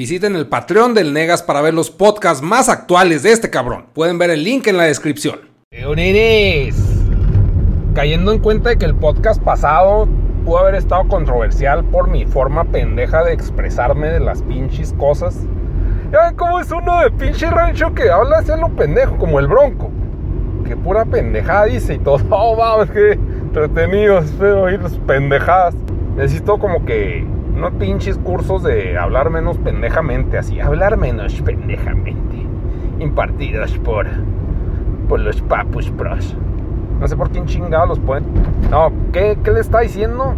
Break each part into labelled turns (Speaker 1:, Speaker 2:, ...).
Speaker 1: Visiten el Patreon del Negas para ver los podcasts más actuales de este cabrón. Pueden ver el link en la descripción.
Speaker 2: Euriris, cayendo en cuenta de que el podcast pasado pudo haber estado controversial por mi forma pendeja de expresarme de las pinches cosas. Ya cómo es uno de pinche rancho que habla así a lo pendejo, como el bronco. Que pura pendejada dice y todo. Oh, vamos, que entretenidos, espero oír las pendejadas. Necesito como que unos pinches cursos de hablar menos pendejamente, así, hablar menos pendejamente. Impartidos por, por los papus pros. No sé por quién chingado los pueden. No, ¿qué, ¿qué le está diciendo?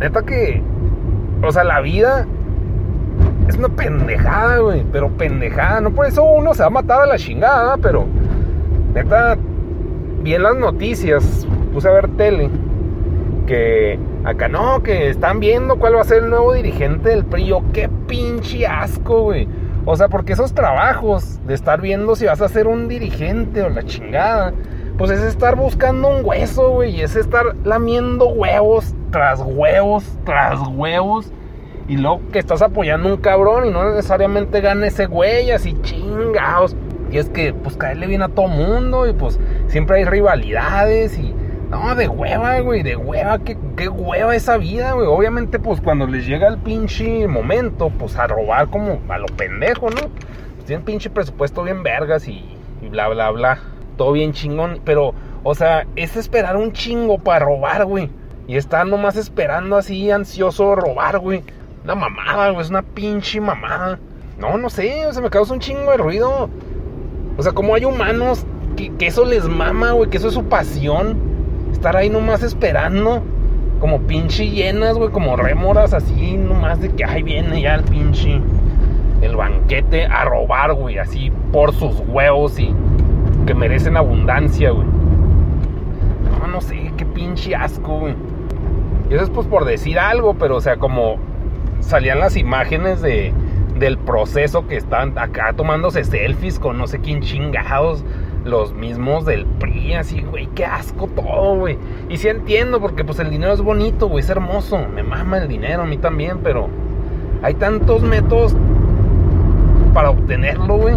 Speaker 2: Neta que. O sea, la vida es una pendejada, güey. Pero pendejada. No por eso uno se va a matar a la chingada, pero. Neta, vi en las noticias, puse a ver tele. Que acá no, que están viendo cuál va a ser el nuevo dirigente del PRI. Yo, qué pinche asco, güey. O sea, porque esos trabajos de estar viendo si vas a ser un dirigente o la chingada pues es estar buscando un hueso, güey, y es estar lamiendo huevos tras huevos tras huevos. Y luego que estás apoyando un cabrón y no necesariamente gana ese güey, así chingados. Y es que, pues, caerle bien a todo mundo y pues siempre hay rivalidades y... No, de hueva, güey, de hueva, qué, qué hueva esa vida, güey. Obviamente, pues cuando les llega el pinche momento, pues a robar como a lo pendejo, ¿no? Pues tienen pinche presupuesto bien vergas y, bla, bla, bla todo bien chingón. Pero, o sea, es esperar un chingo para robar, güey. Y estar nomás esperando así, ansioso robar, güey. Una mamada, güey, es una pinche mamada. No, no sé, o sea, me causa un chingo de ruido. O sea, como hay humanos que, que eso les mama, güey, que eso es su pasión. Estar ahí nomás esperando. Como pinche llenas, güey, como rémoras así, nomás de que, ay, viene ya el pinche. El banquete a robar, güey, así por sus huevos y que merecen abundancia, güey. No, no sé, qué pinche asco, güey. Y eso es pues por decir algo, pero o sea, como salían las imágenes de, del proceso que estaban acá tomándose selfies con no sé quién chingados, los mismos del PRI, así, güey, qué asco todo, güey. Y sí entiendo, porque pues el dinero es bonito, güey, es hermoso, me mama el dinero, a mí también, pero hay tantos métodos para obtenerlo, güey.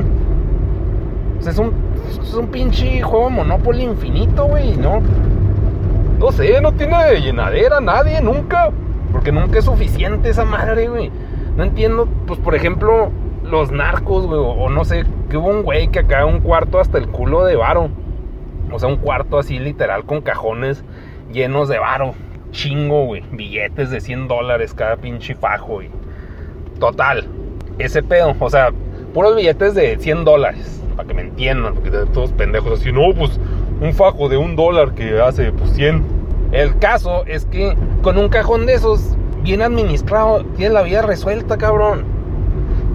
Speaker 2: O sea, es un es un pinche juego Monopoly infinito, güey, ¿no? No sé, no tiene llenadera nadie, nunca. Porque nunca es suficiente esa madre, güey. No entiendo, pues por ejemplo, los narcos, güey, o no sé, hubo un güey que acá un cuarto hasta el culo de varo. O sea, un cuarto así literal con cajones llenos de varo. Chingo, güey. Billetes de 100 dólares cada pinche fajo, güey. Total. Ese pedo, o sea, puros billetes de 100 dólares para que me entiendan, porque todos pendejos así, no, pues un fajo de un dólar que hace pues 100. El caso es que con un cajón de esos, bien administrado, tienes la vida resuelta, cabrón.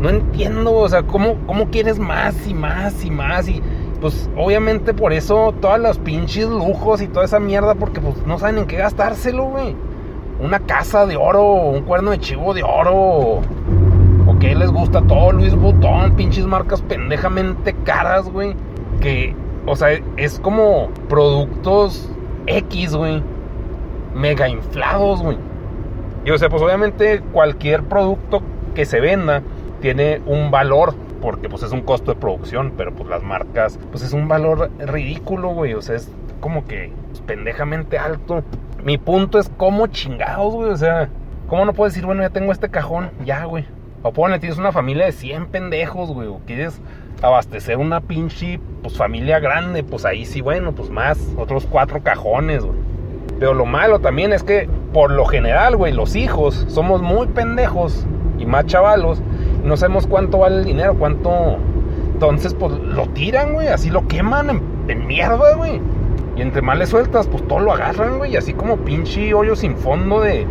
Speaker 2: No entiendo, o sea, ¿cómo, cómo quieres más y más y más? Y pues obviamente por eso todas los pinches lujos y toda esa mierda, porque pues no saben en qué gastárselo, güey. Una casa de oro, un cuerno de chivo de oro, que les gusta todo Luis Butón, pinches marcas pendejamente caras, güey. Que, o sea, es como productos X, güey. Mega inflados, güey. Y o sea, pues obviamente cualquier producto que se venda tiene un valor, porque pues es un costo de producción, pero pues las marcas, pues es un valor ridículo, güey. O sea, es como que pues, pendejamente alto. Mi punto es como chingados, güey. O sea, ¿cómo no puedes decir, bueno, ya tengo este cajón? Ya, güey. O ponle, tienes una familia de 100 pendejos, güey. O quieres abastecer una pinche pues, familia grande. Pues ahí sí, bueno, pues más. Otros cuatro cajones, güey. Pero lo malo también es que, por lo general, güey, los hijos somos muy pendejos y más chavalos. No sabemos cuánto vale el dinero, cuánto. Entonces, pues lo tiran, güey. Así lo queman en, mierda, güey. Y entre más le sueltas, pues todo lo agarran, güey. Así como pinche hoyo sin fondo de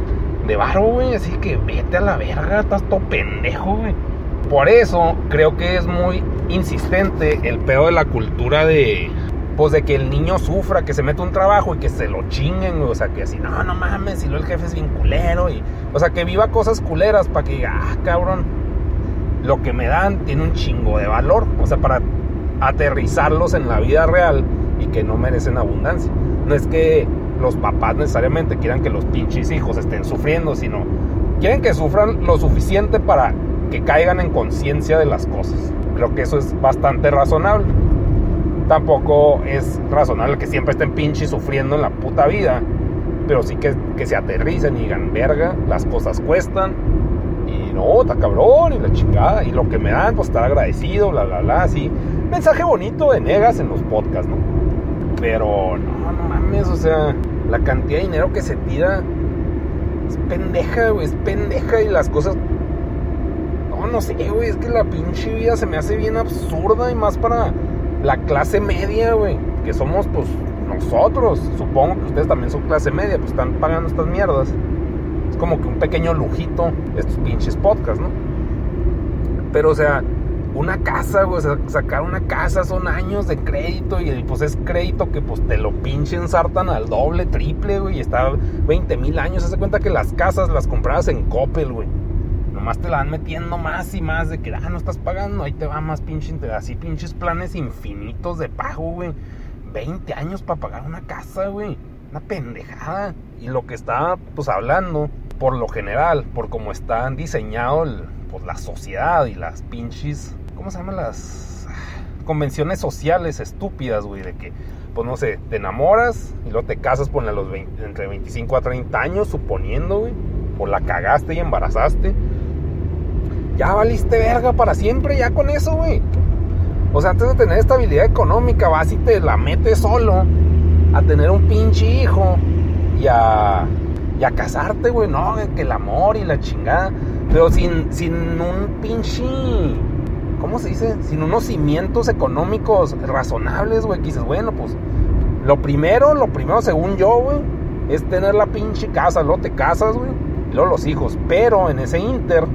Speaker 2: de varo, güey. Así que vete a la verga, estás todo pendejo, güey. Por eso creo que es muy insistente el pedo de la cultura de. Pues de que el niño sufra, que se mete un trabajo y que se lo chinguen, güey. O sea, que así, no, no mames, si lo el jefe es bien culero. Y, o sea, que viva cosas culeras para que diga, ah, cabrón, lo que me dan tiene un chingo de valor. O sea, para aterrizarlos en la vida real y que no merecen abundancia. No es que los papás necesariamente quieran que los pinches hijos estén sufriendo, sino quieren que sufran lo suficiente para que caigan en conciencia de las cosas. Creo que eso es bastante razonable. Tampoco es razonable que siempre estén pinche sufriendo en la puta vida. Pero sí que, que se aterricen y digan, verga, las cosas cuestan. Y no, está cabrón, y la chingada. Y lo que me dan, pues estar agradecido, bla, bla, bla, así. Mensaje bonito de negas en los podcasts, ¿no? Pero no, no mames, o sea, la cantidad de dinero que se tira es pendeja, güey, es pendeja y las cosas no, no sé, güey, es que la pinche vida se me hace bien absurda y más para la clase media, güey, que somos pues nosotros, supongo que ustedes también son clase media, pues están pagando estas mierdas. Como que un pequeño lujito estos pinches podcasts, ¿no? Pero o sea, una casa, güey, sacar una casa son años de crédito y pues es crédito que pues te lo pinchen sartan al doble, triple, güey, y está 20 mil años. Se cuenta que las casas las comprabas en Coppel, güey. Nomás te la van metiendo más y más de que, ah, no estás pagando, ahí te va más pinche, así pinches planes infinitos de pago, güey. 20 años para pagar una casa, güey. Una pendejada. Y lo que está, pues, hablando, por lo general, por cómo están diseñado pues, la sociedad y las pinches, ¿cómo se llaman las convenciones sociales estúpidas, güey? De que, pues, no sé, te enamoras y luego te casas, a los entre 25 a 30 años, suponiendo, güey. O la cagaste y embarazaste ya valiste verga para siempre, ya con eso, güey. O sea, antes de tener estabilidad económica, vas y te la metes solo a tener un pinche hijo y a, y a casarte, güey. No, que el amor y la chingada. Pero sin, sin un pinche. ¿Cómo se dice? Sin unos cimientos económicos razonables, güey. Que dices, bueno, pues. Lo primero, lo primero, según yo, güey, es tener la pinche casa. Luego te casas, güey. Luego los hijos. Pero en ese inter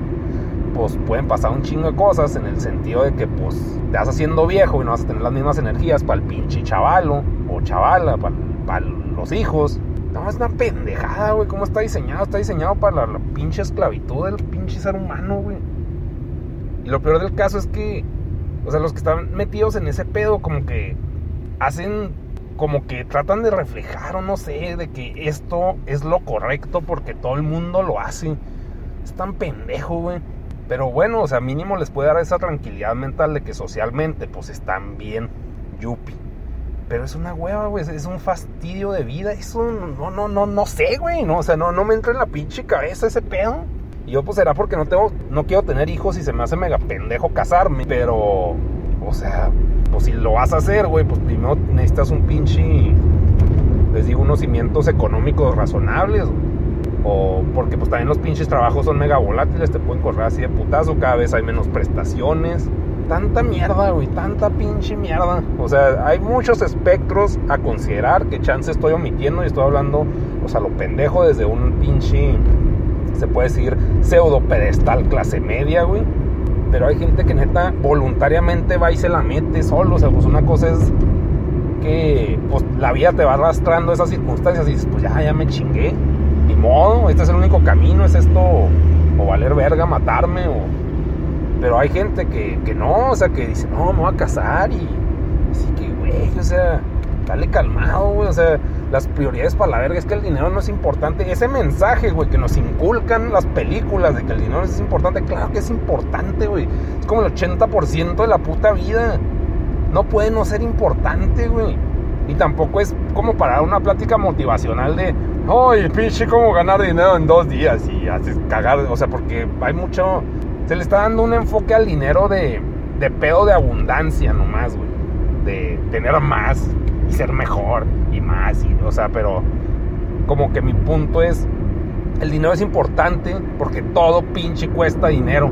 Speaker 2: pues pueden pasar un chingo de cosas en el sentido de que pues te vas haciendo viejo y no vas a tener las mismas energías para el pinche chavalo o chavala, para, los hijos. No, es una pendejada, güey. ¿Cómo está diseñado? Está diseñado para la, pinche esclavitud del pinche ser humano, güey. Y lo peor del caso es que, o sea, los que están metidos en ese pedo, como que hacen, como que tratan de reflejar, o no sé, de que esto es lo correcto porque todo el mundo lo hace. Es tan pendejo, güey. Pero bueno, o sea, mínimo les puede dar esa tranquilidad mental de que socialmente pues están bien, yupi. Pero es una hueva, güey, es un fastidio de vida, eso no, no, no, no sé, güey, no, o sea, no, no me entra en la pinche cabeza ese pedo. Y yo pues será porque no tengo, no quiero tener hijos y se me hace mega pendejo casarme, pero, o sea, pues si lo vas a hacer, güey, pues primero necesitas un pinche, les digo, unos cimientos económicos razonables. O porque pues también los pinches trabajos son mega volátiles, te pueden correr así de putazo, cada vez hay menos prestaciones. Tanta mierda, güey, tanta pinche mierda. O sea, hay muchos espectros a considerar que chance estoy omitiendo y estoy hablando, o sea, lo pendejo desde un pinche, se puede decir, pseudo pedestal clase media, güey. Pero hay gente que neta voluntariamente va y se la mete solo. O sea, pues una cosa es que pues la vida te va arrastrando esas circunstancias y dices, pues ya, ya me chingué ni modo, este es el único camino, es esto, o valer verga, matarme, o... Pero hay gente que, que no, o sea, que dice, no, me voy a casar y... Así que, güey, o sea, dale calmado, güey, o sea, las prioridades para la verga es que el dinero no es importante. Ese mensaje, güey, que nos inculcan las películas de que el dinero es importante, claro que es importante, güey. Es como el 80% de la puta vida. No puede no ser importante, güey. Y tampoco es como para una plática motivacional de, Ay, pinche, cómo ganar dinero en dos días y haces cagar. O sea, porque hay mucho. Se le está dando un enfoque al dinero de, de pedo de abundancia nomás, güey. De tener más y ser mejor y más. Y, o sea, pero como que mi punto es: el dinero es importante porque todo pinche cuesta dinero.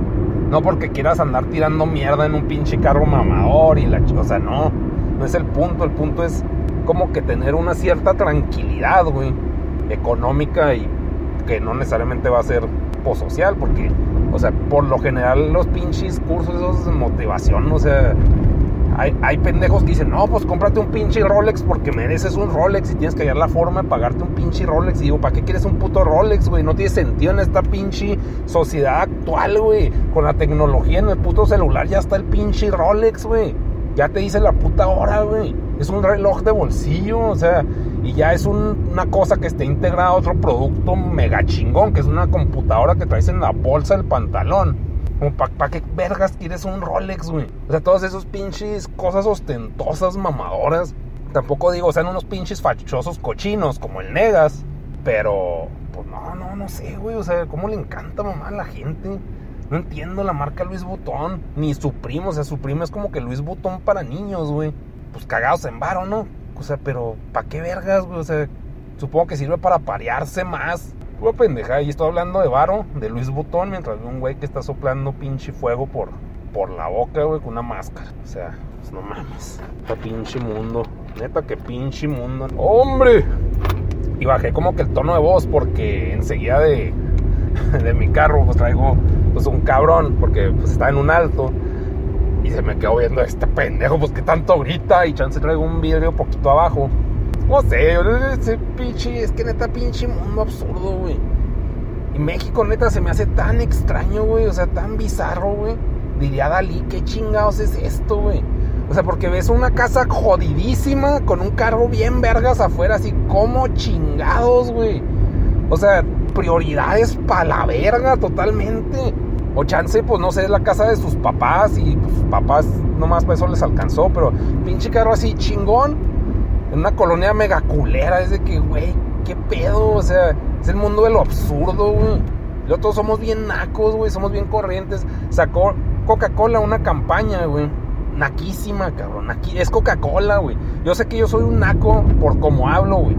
Speaker 2: No porque quieras andar tirando mierda en un pinche carro mamador y la. O sea, no. No es el punto. El punto es como que tener una cierta tranquilidad, güey económica y que no necesariamente va a ser posocial, porque, o sea, por lo general los pinches cursos esos de motivación, o sea, hay, hay, pendejos que dicen, no, pues cómprate un pinche Rolex porque mereces un Rolex y tienes que hallar la forma de pagarte un pinche Rolex. Y digo, ¿para qué quieres un puto Rolex, güey? No tiene sentido en esta pinche sociedad actual, güey. Con la tecnología en el puto celular ya está el pinche Rolex, güey. Ya te dice la puta hora, güey. Es un reloj de bolsillo, o sea, y ya es una cosa que esté integrada a otro producto mega chingón, que es una computadora que traes en la bolsa del pantalón. Como, ¿para qué vergas quieres un Rolex, güey? O sea, todas esas pinches cosas ostentosas, mamadoras. Tampoco digo, sean unos pinches fachosos cochinos como el Negas. Pero, pues no, no, no sé, güey. O sea, ¿cómo le encanta mamá a la gente? No entiendo la marca Luis Butón. Ni su primo. O sea, su primo es como que Luis Butón para niños, güey. Pues cagados en varo, ¿no? O sea, pero ¿para qué vergas, güey? O sea, supongo que sirve para parearse más. Pura pendeja. Y estoy hablando de varo, de Luis Butón, mientras veo un güey que está soplando pinche fuego por, por la boca, güey, con una máscara. O sea, pues no mames. Está pinche mundo. Neta que pinche mundo. ¡Hombre! Y bajé como que el tono de voz porque enseguida de, de mi carro pues traigo pues un cabrón porque pues está en un alto y se me quedó viendo este pendejo pues que tanto grita y chance traigo un vidrio poquito abajo. No sé, ese pinche, es que neta pinche mundo absurdo, güey. Y México neta se me hace tan extraño, güey, o sea, tan bizarro, güey. Diría Dalí, ¿qué chingados es esto, güey? O sea, porque ves una casa jodidísima con un carro bien vergas afuera, así como chingados, güey. O sea, prioridades para la verga totalmente. O chance, pues no sé, es la casa de sus papás y pues, papás nomás para eso les alcanzó, pero pinche carro así chingón, en una colonia mega culera, es de que, güey, qué pedo, o sea, es el mundo de lo absurdo, güey. Nosotros somos bien nacos, güey, somos bien corrientes. Sacó Coca-Cola una campaña, güey. Naquísima, cabrón. Es Coca-Cola, güey. Yo sé que yo soy un naco por cómo hablo, güey.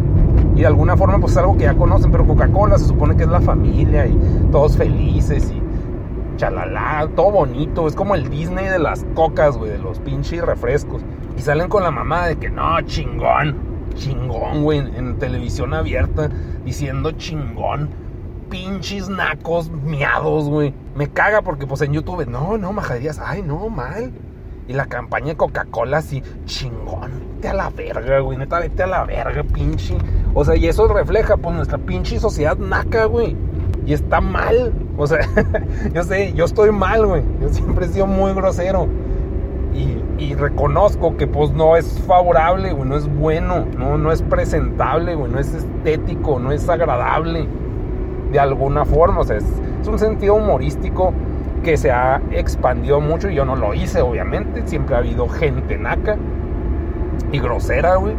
Speaker 2: Y de alguna forma, pues es algo que ya conocen, pero Coca-Cola se supone que es la familia y todos felices y chalala, todo bonito. Es como el Disney de las cocas, güey, de los pinches refrescos. Y salen con la mamá de que no, chingón, chingón, güey, en televisión abierta, diciendo chingón. Pinches nacos miados, güey. Me caga porque, pues en YouTube, no, no, majaderías, ay, no, mal. Y la campaña de Coca-Cola así, chingón, vete a la verga, güey, neta, vete a la verga, pinche. O sea, y eso refleja, pues, nuestra pinche sociedad naca, güey. Y está mal. O sea, yo sé, yo estoy mal, güey. Yo siempre he sido muy grosero. Y, reconozco que pues no es favorable, güey, no es bueno, no, no es presentable, güey, no es estético, no es agradable de alguna forma. O sea, es, es un sentido humorístico que se ha expandido mucho y yo no lo hice, obviamente. Siempre ha habido gente naca y grosera, güey.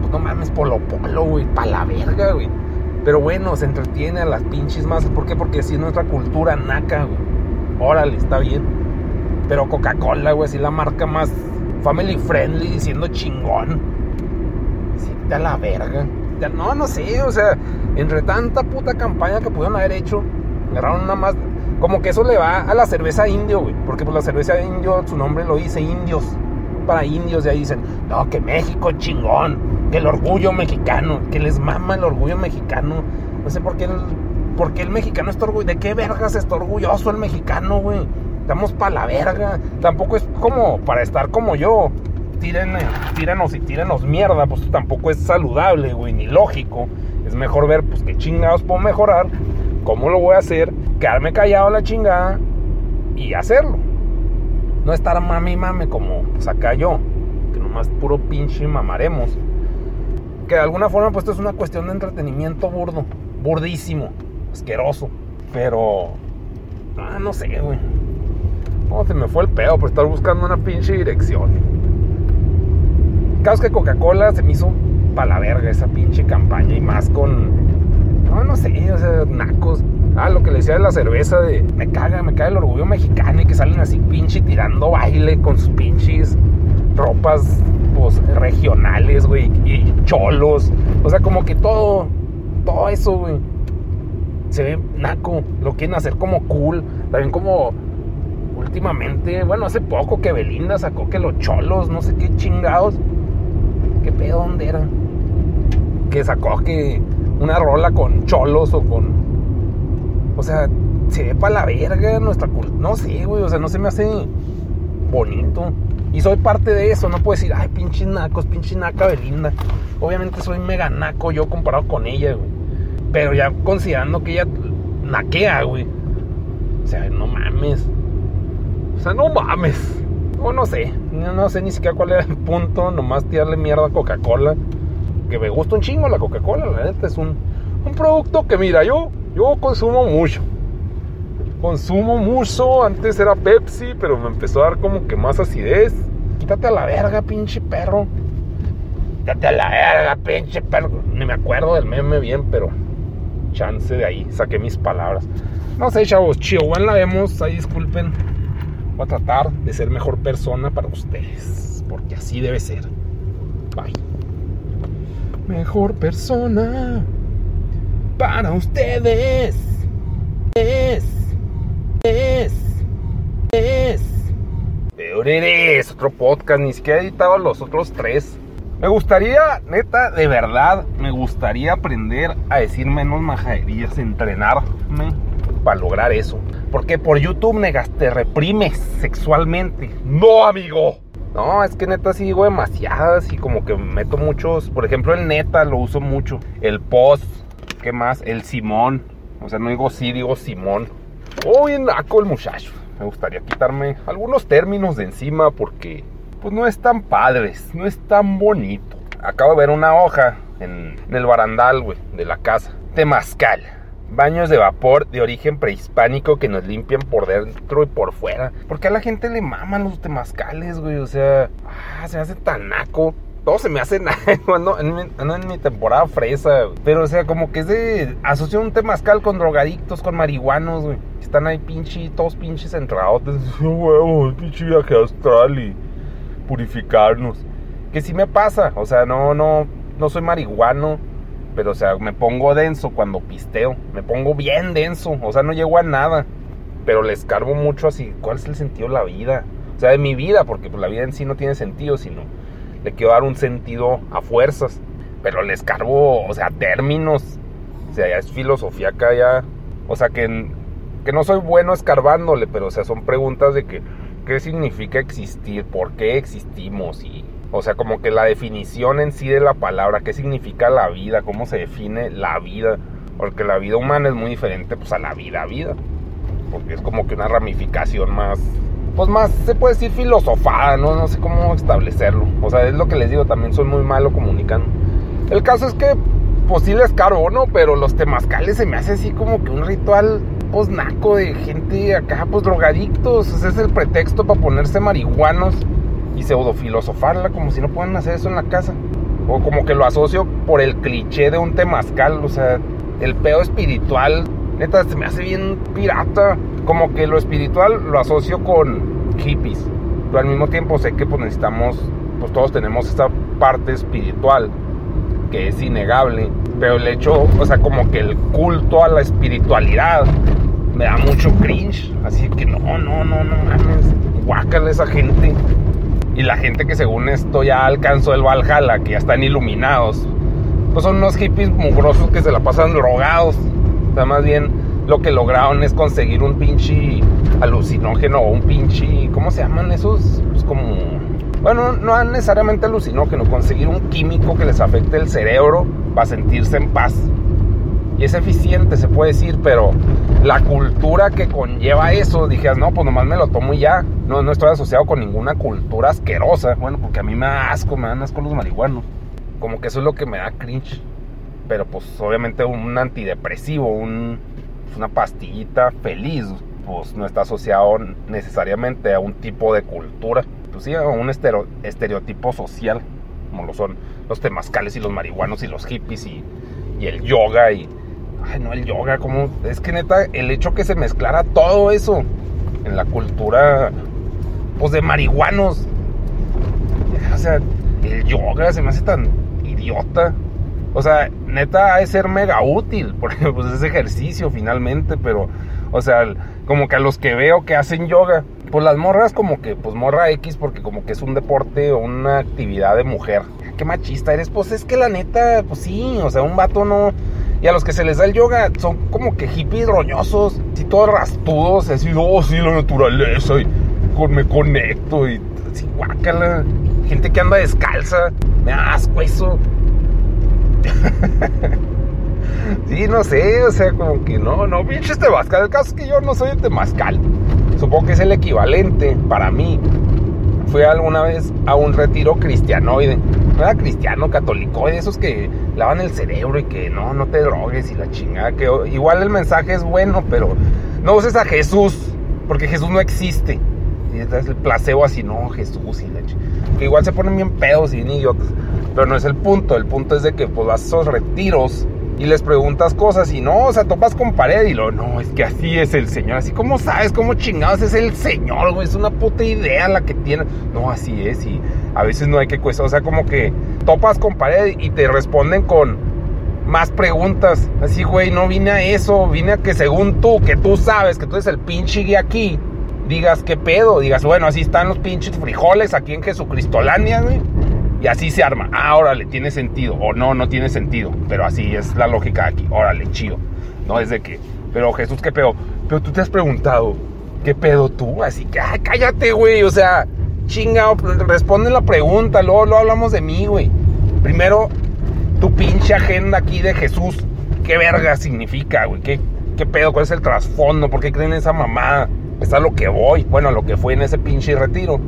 Speaker 2: Pues no mames, polo polo, güey, pa' la verga, güey. Pero bueno, se entretiene a las pinches masas. ¿Por qué? Porque así es nuestra cultura naca, güey. Órale, está bien. Pero Coca-Cola, güey, así la marca más family friendly, diciendo chingón. Sí, a la verga. No, no sé, o sea, entre tanta puta campaña que pudieron haber hecho, agarraron una más. Como que eso le va a la cerveza indio, güey. Porque pues la cerveza indio, su nombre lo dice indios. Para indios, ya dicen, no, que México es chingón. Que el orgullo mexicano. Que les mama el orgullo mexicano. No sé por qué el, por qué el mexicano está orgulloso. ¿De qué vergas está orgulloso el mexicano, güey? Estamos para la verga. Tampoco es como para estar como yo. Tíren, tírenos y tírenos mierda. Pues tampoco es saludable, güey, ni lógico. Es mejor ver, pues, qué chingados puedo mejorar. ¿Cómo lo voy a hacer? Quedarme callado la chingada y hacerlo. No estar mami mame como pues acá yo, que nomás puro pinche mamaremos. Que de alguna forma pues esto es una cuestión de entretenimiento burdo, burdísimo, asqueroso. Pero, ah, no sé, güey. No, se me fue el pedo por estar buscando una pinche dirección. Caso que Coca-Cola se me hizo pa' la verga esa pinche campaña y más con, no, no sé, o sea, nacos. Ah, lo que le decía de la cerveza, de me caga, me caga el orgullo mexicano y que salen así pinche tirando baile con sus pinches ropas pues regionales, güey, y cholos. O sea, como que todo, todo eso, güey, se ve naco. Lo quieren hacer como cool. También como últimamente, bueno, hace poco que Belinda sacó que los cholos, no sé qué chingados. ¿Qué pedo dónde era? Que sacó que una rola con cholos o con o sea, se ve para la verga nuestra cultura. No sé, güey, o sea, no se me hace bonito. Y soy parte de eso, no puedo decir, ay, pinche nacos, pinche naca Belinda. Obviamente soy mega naco yo comparado con ella, güey. Pero ya considerando que ella naquea, güey. O sea, no mames. O sea, no mames. O no sé. No sé ni siquiera cuál era el punto. Nomás tirarle mierda a Coca-Cola. Que me gusta un chingo la Coca-Cola. La neta es un, un producto que, mira, yo yo consumo mucho. consumo mucho. Antes era Pepsi, pero me empezó a dar como que más acidez. Quítate a la verga, pinche perro. Quítate a la verga, pinche perro. Ni me acuerdo del meme bien, pero chance de ahí. Saqué mis palabras. No sé, chavos. Chihuahua la vemos. Ahí disculpen. Voy a tratar de ser mejor persona para ustedes. Porque así debe ser. Bye. Mejor persona para ustedes. Es. Es. Es. Peor eres. Otro podcast. Ni siquiera he editado los otros tres. Me gustaría, neta, de verdad, me gustaría aprender a decir menos majaderías, entrenarme para lograr eso. Porque por YouTube, negas, te reprimes sexualmente. No, amigo. No, es que neta sí digo demasiadas y como que meto muchos. Por ejemplo, el neta lo uso mucho. El post, ¿qué más? El Simón. O sea, no digo sí, digo Simón. Oh, bien naco el muchacho. Me gustaría quitarme algunos términos de encima porque pues no es tan padres, no es tan bonito. Acabo de ver una hoja en, en el barandal, güey, de la casa. Temazcal. Baños de vapor de origen prehispánico que nos limpian por dentro y por fuera. Porque a la gente le maman los temazcales, güey. O sea, ah, se hace tan naco. Todo se me hace naco. Ando en, mi, temporada fresa. Pero, o sea, como que es de. Asocio un temazcal con drogadictos, con marihuanos, güey. Están ahí pinche, todos pinches entrados. Huevo, pinche viaje astral y purificarnos. Que sí me pasa, o sea, no, no, no soy marihuano, pero o sea, me pongo denso cuando pisteo, me pongo bien denso, o sea, no llego a nada, pero le escarbo mucho así, ¿cuál es el sentido de la vida? O sea, de mi vida, porque pues la vida en sí no tiene sentido, sino le quiero dar un sentido a fuerzas, pero le escarbo, o sea, términos, o sea, ya es filosofía acá ya, o sea, que, que no soy bueno escarbándole, pero o sea, son preguntas de que qué significa existir, por qué existimos y, o sea, como que la definición en sí de la palabra, qué significa la vida, cómo se define la vida, porque la vida humana es muy diferente pues a la vida vida, porque es como que una ramificación más, pues más se puede decir filosofada, no, no sé cómo establecerlo, o sea, es lo que les digo, también soy muy malo comunicando. El caso es que pues sí les ¿no? Pero los temazcales se me hace así como que un ritual pues naco de gente acá, pues drogadictos. Es el pretexto para ponerse marihuanos y pseudofilosofarla, como si no puedan hacer eso en la casa. O como que lo asocio por el cliché de un temazcal, o sea, el pedo espiritual, neta, se me hace bien pirata. Como que lo espiritual lo asocio con hippies. Pero al mismo tiempo sé que pues necesitamos, pues todos tenemos esta parte espiritual que es innegable, pero el hecho, o sea, como que el culto a la espiritualidad me da mucho cringe, así que no, no, no, no mames, guácala esa gente. Y la gente que según esto ya alcanzó el Valhalla, que ya están iluminados, pues son unos hippies mugrosos que se la pasan drogados. O más bien lo que lograron es conseguir un pinche alucinógeno o un pinche, ¿cómo se llaman esos? Pues como bueno, no necesariamente alucinógeno, conseguir un químico que les afecte el cerebro para sentirse en paz. Y es eficiente, se puede decir, pero la cultura que conlleva eso, dije, no, pues nomás me lo tomo y ya. No, no estoy asociado con ninguna cultura asquerosa. Bueno, porque a mí me da asco, me dan asco los marihuanos. Como que eso es lo que me da cringe. Pero pues obviamente un antidepresivo, un, una pastillita feliz, pues no está asociado necesariamente a un tipo de cultura pues sí, un estereotipo social, como lo son los temazcales y los marihuanos y los hippies y, el yoga y... Ay, no, el yoga, como... Es que neta, el hecho que se mezclara todo eso en la cultura, pues de marihuanos. O sea, el yoga se me hace tan idiota. O sea, neta, ha de ser mega útil, porque pues es ejercicio finalmente, pero, o sea, como que a los que veo que hacen yoga, pues las morras como que, pues morra X porque como que es un deporte o una actividad de mujer. Qué machista eres, pues es que la neta, pues sí, o sea, un vato no... Y a los que se les da el yoga son como que hippies roñosos, así todos rastudos, así, oh, sí, la naturaleza, y con, me conecto, y así, guácala. Gente que anda descalza, me asco eso. sí, no sé, o sea, como que no, no, pinche Temazcal. El caso es que yo no soy de Temazcal. Supongo que es el equivalente para mí. Fui alguna vez a un retiro cristianoide. No era cristiano, católico, de esos que lavan el cerebro y que no, no te drogues y la chingada. Que igual el mensaje es bueno, pero no uses a Jesús, porque Jesús no existe. Y es el placebo así, no, Jesús y leche. Que igual se ponen bien pedos y bien idiotas. Pero no es el punto. El punto es de que pues a esos retiros y les preguntas cosas y no, o sea, topas con pared y lo, no, es que así es el Señor. Así como sabes, cómo chingados es el Señor, güey. Es una puta idea la que tiene. No, así es y a veces no hay que cuestionar. O sea, como que topas con pared y te responden con más preguntas. Así, güey, no vine a eso. Vine a que según tú, que tú sabes que tú eres el pinche guía aquí digas qué pedo, digas, bueno, así están los pinches frijoles aquí en Jesucristolandia, güey. Y así se arma. Ah, órale, tiene sentido. O no, no tiene sentido. Pero así es la lógica aquí. Órale, chido. No es de que, pero Jesús, qué pedo. Pero tú te has preguntado, ¿qué pedo tú? Así que, ah, cállate, güey. O sea, chingado, responde la pregunta. Luego, luego hablamos de mí, güey. Primero, tu pinche agenda aquí de Jesús. ¿Qué verga significa, güey? ¿Qué, ¿Qué pedo? ¿Cuál es el trasfondo? ¿Por qué creen esa mamada? está lo que voy, bueno, lo que fue en ese pinche retiro.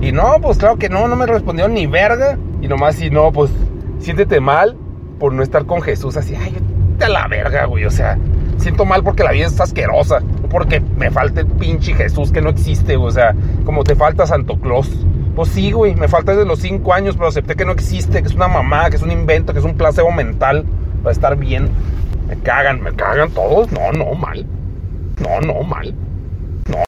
Speaker 2: Y no, pues claro que no, no me respondió ni verga. Y nomás si no, pues siéntete mal por no estar con Jesús así, ay, te la verga, güey, o sea, siento mal porque la vida es asquerosa, porque me falta el pinche Jesús que no existe, o sea, como te falta Santo Claus. Pues sí, güey, me falta desde los 5 años, pero acepté que no existe, que es una mamá, que es un invento, que es un placebo mental para estar bien. Me cagan, me cagan todos. No, no, mal. No, no, mal.